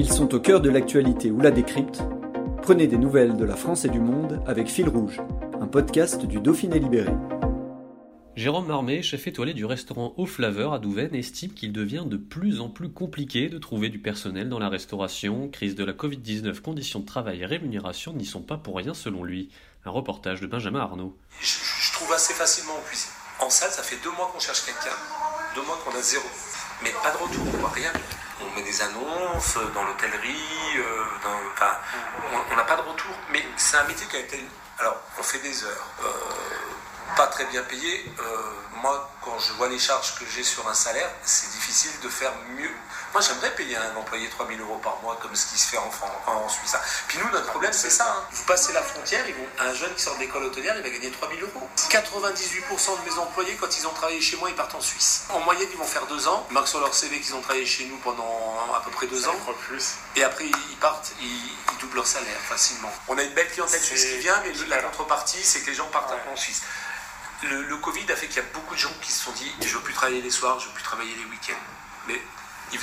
Ils sont au cœur de l'actualité ou la décrypte. Prenez des nouvelles de la France et du monde avec Fil Rouge, un podcast du Dauphiné Libéré. Jérôme Marmé, chef étoilé du restaurant Au Flaveur à Douvaine, estime qu'il devient de plus en plus compliqué de trouver du personnel dans la restauration. Crise de la Covid-19, conditions de travail et rémunération n'y sont pas pour rien selon lui. Un reportage de Benjamin Arnaud. Je, je trouve assez facilement en cuisine. En salle, ça fait deux mois qu'on cherche quelqu'un, deux mois qu'on a zéro. Mais pas de retour, on voit rien. On met des annonces dans l'hôtellerie, euh, on- n'a pas de retour. Mais c'est un métier qui a été. Alors, on fait des heures, euh, très bien payé. Euh, moi, quand je vois les charges que j'ai sur un salaire, c'est difficile de faire mieux. Moi, j'aimerais payer un employé 3000 euros par mois, comme ce qui se fait en, Fran- en Suisse. hein. Puis nous, notre problème, c'est ça. hein. Vous passez la frontière, ils vont, un jeune qui sort de l'école hôtelière, il va gagner 3000 euros. 98% de mes employés, quand ils ont travaillé chez moi, ils partent en Suisse. En moyenne, ils vont faire deux ans. Ils marquent sur leur CV qu'ils ont travaillé chez nous pendant à peu près deux ans. Et après, ils partent, ils, ils doublent leur salaire facilement. On a une belle clientèle suisse qui vient, mais la contrepartie, c'est que les gens partent un peu en Suisse. Le, Covid a fait qu'il y a beaucoup de gens qui se sont dit je veux plus travailler les soirs, je veux plus travailler les week-ends. Mais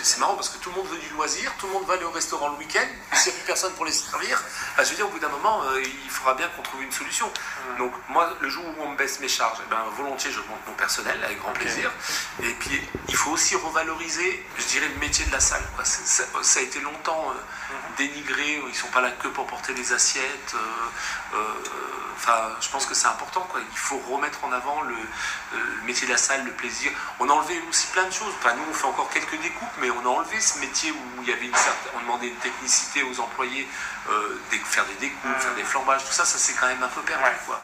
c'est marrant parce que tout le monde veut du loisir, tout le monde va aller au restaurant le week-end, s'il n'y a plus personne pour les servir, bah, je veux dire, au bout d'un moment, euh, il faudra bien qu'on trouve une solution. Donc, moi, le jour où on me baisse mes charges, eh ben, volontiers, je monte mon personnel avec grand plaisir. Et puis, il faut aussi revaloriser, je dirais, le métier de la salle. quoi. Ça, ça a été longtemps euh, dénigré, ils sont pas là que pour porter les assiettes. euh, euh, Enfin, je pense que c'est important. Quoi. Il faut remettre en avant euh, le métier de la salle, le plaisir. On a enlevé aussi plein de choses. Enfin, nous, on fait encore quelques découpes, mais on a enlevé ce métier où il y avait une certaine, on demandait une technicité aux employés, euh, faire des découpes, faire des flambages, tout ça, ça c'est quand même un peu perdu. Quoi.